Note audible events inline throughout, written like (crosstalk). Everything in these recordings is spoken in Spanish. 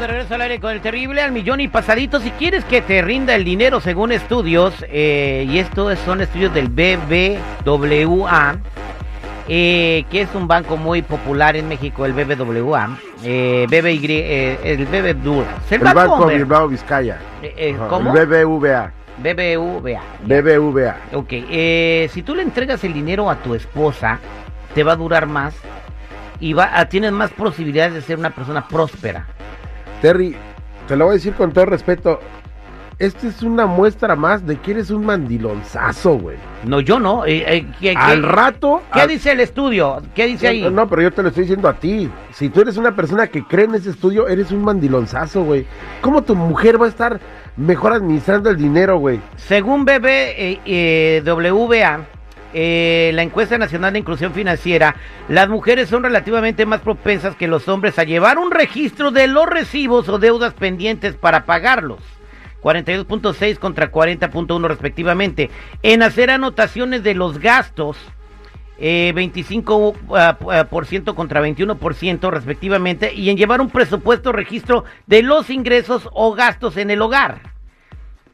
de regreso al aire con el terrible al millón y pasadito. Si quieres que te rinda el dinero según estudios, eh, y estos son estudios del BBWA, eh, que es un banco muy popular en México, el BBWA, eh, BBY, eh, el BBWA. El, Banco Bilbao Vizcaya. ¿Cómo? El BBVA. BBVA. BBVA. Ok, si tú le entregas el dinero a tu esposa, te va a durar más y va, a- tienes más posibilidades de ser una persona próspera. Terry, te lo voy a decir con todo respeto. Esta es una muestra más de que eres un mandilonzazo, güey. No, yo no. eh, eh, ¿qué, Al qué- rato. qué al- dice el estudio? ¿Qué dice ahí? No, no, pero yo te lo estoy diciendo a ti. Si tú eres una persona que cree en ese estudio, eres un mandilonzazo, güey. ¿Cómo tu mujer va a estar mejor administrando el dinero, güey? Según BBWA, eh, la encuesta nacional de inclusión financiera, las mujeres son relativamente más propensas que los hombres a llevar un registro de los recibos o deudas pendientes para pagarlos. 42.6 contra 40.1 respectivamente. En hacer anotaciones de los gastos, eh, 25% ah, ah, ciento contra 21% respectivamente, y en llevar un presupuesto registro de los ingresos o gastos en el hogar.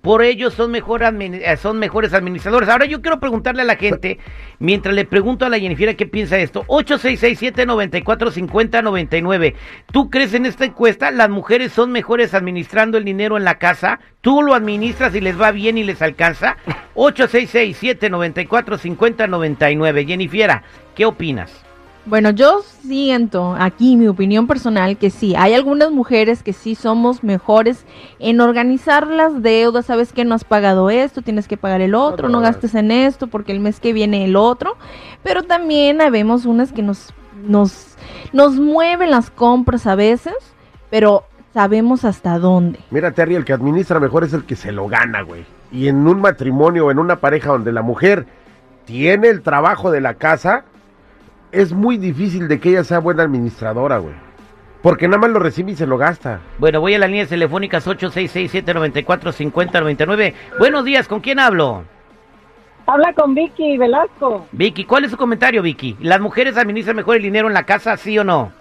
Por ello son, eh, son mejores administradores. Ahora yo quiero preguntarle a la gente, mientras le pregunto a la Jennifer qué piensa de esto, 8667-945099. ¿Tú crees en esta encuesta? ¿Las mujeres son mejores administrando el dinero en la casa? ¿Tú lo administras y les va bien y les alcanza? 8667-945099. Jennifer, ¿qué opinas? Bueno, yo siento aquí mi opinión personal que sí, hay algunas mujeres que sí somos mejores en organizar las deudas, sabes que no has pagado esto, tienes que pagar el otro, no gastes en esto porque el mes que viene el otro, pero también habemos unas que nos nos nos mueven las compras a veces, pero sabemos hasta dónde. Mira, Terry, el que administra mejor es el que se lo gana, güey. Y en un matrimonio o en una pareja donde la mujer tiene el trabajo de la casa, es muy difícil de que ella sea buena administradora, güey. Porque nada más lo recibe y se lo gasta. Bueno, voy a las líneas telefónicas 8667-945099. Buenos días, ¿con quién hablo? Habla con Vicky Velasco. Vicky, ¿cuál es su comentario, Vicky? ¿Las mujeres administran mejor el dinero en la casa, sí o no?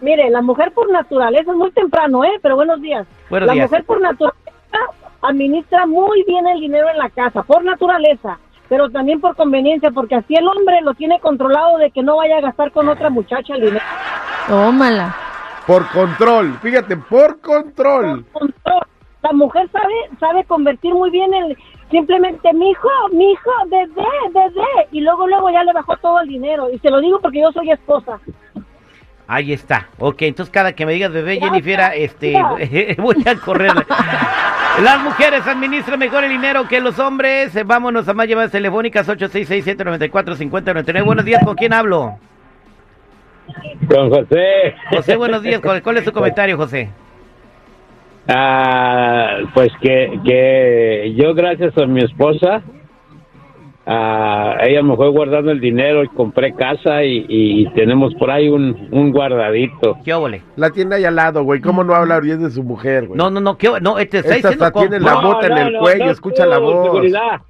Mire, la mujer por naturaleza es muy temprano, ¿eh? Pero buenos días. Buenos la días. mujer por naturaleza administra muy bien el dinero en la casa, por naturaleza, pero también por conveniencia, porque así el hombre lo tiene controlado de que no vaya a gastar con otra muchacha el dinero. Tómala. Por control, fíjate, por control. Control. La mujer sabe sabe convertir muy bien el simplemente mi hijo, mi hijo, bebé, bebé, y luego luego ya le bajó todo el dinero. Y se lo digo porque yo soy esposa. Ahí está. Ok, entonces cada que me digas bebé, Jennifer, este, (laughs) voy a correr. (laughs) Las mujeres administran mejor el dinero que los hombres. Eh, Vámonos a más llamadas telefónicas 8667-945099. Buenos días, ¿con quién hablo? Con José. José, buenos días. ¿Cuál, cuál es su comentario, José? Ah, pues que, que yo gracias a mi esposa, ah, ella me fue guardando el dinero y compré casa y, y tenemos por ahí un, un guardadito. ¿Qué óvole? La tiene ahí al lado, güey. ¿Cómo no habla bien de su mujer, güey? No, no, no, ¿qué No, te está Esta diciendo hasta tiene la bota en el cuello, escucha la tú, voz. seguridad.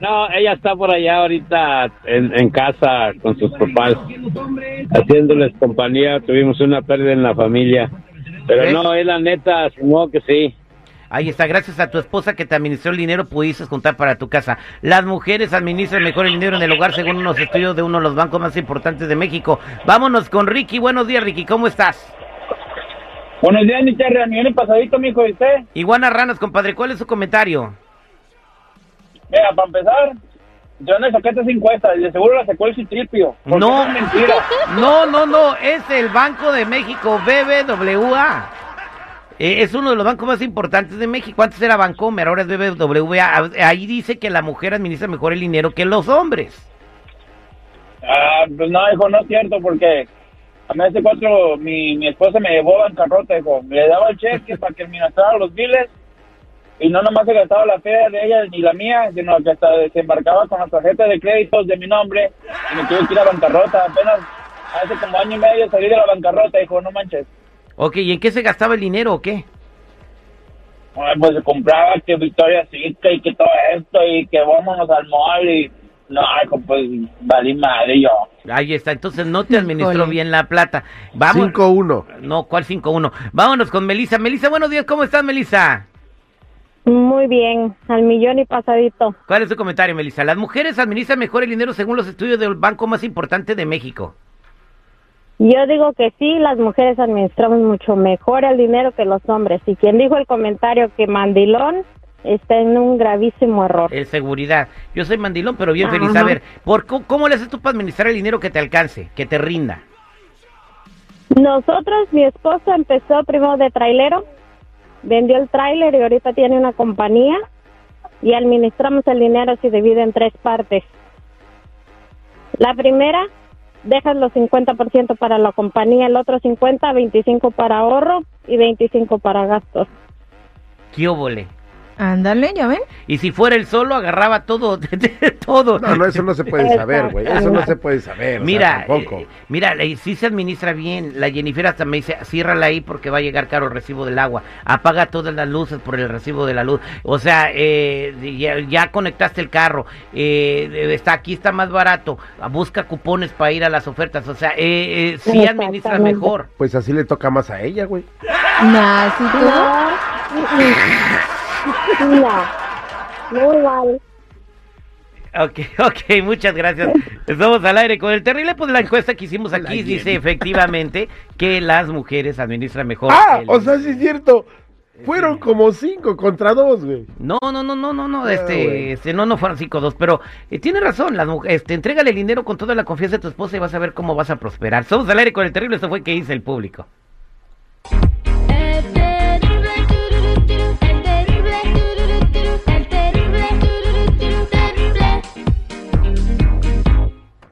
No, ella está por allá ahorita en, en casa con sus papás, haciéndoles compañía. Tuvimos una pérdida en la familia. Pero no, es la neta, supongo que sí. Ahí está, gracias a tu esposa que te administró el dinero pudiste contar para tu casa. Las mujeres administran mejor el dinero en el hogar según unos estudios de uno de los bancos más importantes de México. Vámonos con Ricky. Buenos días, Ricky. ¿Cómo estás? Buenos días, mi Terry. A mí pasadito, mijo, ¿y usted? Iguana Ranas, compadre. ¿Cuál es su comentario? Mira, para empezar, yo no saqué estas encuestas y de seguro la sacó el Citripio. No. mentira. (laughs) No, no, no. Es el Banco de México, BBVA. Eh, es uno de los bancos más importantes de México. Antes era Bancomer, ahora es BBVA. Ahí dice que la mujer administra mejor el dinero que los hombres. Ah, pues no, hijo, no es cierto, porque a mí hace cuatro, mi, mi esposa me llevó a bancarrota, hijo. Le daba el cheque (laughs) para que administrara los biles y no nomás se gastaba la fe de ella ni la mía, sino que hasta se embarcaba con las tarjetas de créditos de mi nombre y me tuve que ir a bancarrota. Apenas hace como año y medio salí de la bancarrota, hijo, no manches. Ok, ¿y en qué se gastaba el dinero o qué? Pues se compraba que Victoria Secret y que todo esto y que vámonos al mall y No, pues valí madre yo. Ahí está, entonces no te administró bien la plata. Vamos. 5-1. No, ¿cuál 5-1? Vámonos con Melissa. Melissa, buenos días, ¿cómo estás, Melissa? Muy bien, al millón y pasadito. ¿Cuál es tu comentario, Melissa? Las mujeres administran mejor el dinero según los estudios del banco más importante de México. Yo digo que sí, las mujeres administramos mucho mejor el dinero que los hombres. Y quien dijo el comentario que mandilón está en un gravísimo error. Es seguridad. Yo soy mandilón, pero bien feliz. Ajá. A ver, ¿por co- ¿cómo le haces tú para administrar el dinero que te alcance, que te rinda? Nosotros, mi esposo empezó primero de trailero, vendió el trailer y ahorita tiene una compañía y administramos el dinero se divide en tres partes. La primera, dejas los 50% para la compañía, el otro 50, 25 para ahorro y 25 para gastos. ¿Qué óvole? Ándale, ¿ya ven? Y si fuera el solo, agarraba todo, (laughs) todo. No, no, eso no se puede saber, güey. Eso no se puede saber. o sea, Mira, tampoco. eh, mira, eh, sí se administra bien. La Jennifer hasta me dice, ciérrala ahí porque va a llegar caro el recibo del agua. Apaga todas las luces por el recibo de la luz. O sea, eh, ya, ya conectaste el carro. eh, está aquí está más barato. Busca cupones para ir a las ofertas. O sea, eh, eh, sí administra mejor. Pues así le toca más a ella, güey. Nah, sí, tú. No, no, muy mal. Ok, ok, muchas gracias. Estamos al aire con el terrible. Pues la encuesta que hicimos aquí dice efectivamente que las mujeres administran mejor. Ah, el- o sea, sí es cierto. Fueron como cinco contra dos, güey. No, no, no, no, no, no, Ah, este, este, no, no fueron 5-2, pero eh, tiene razón, las mujeres, este, entrégale el dinero con toda la confianza de tu esposa y vas a ver cómo vas a prosperar. Somos al aire con el terrible, esto fue que dice el público.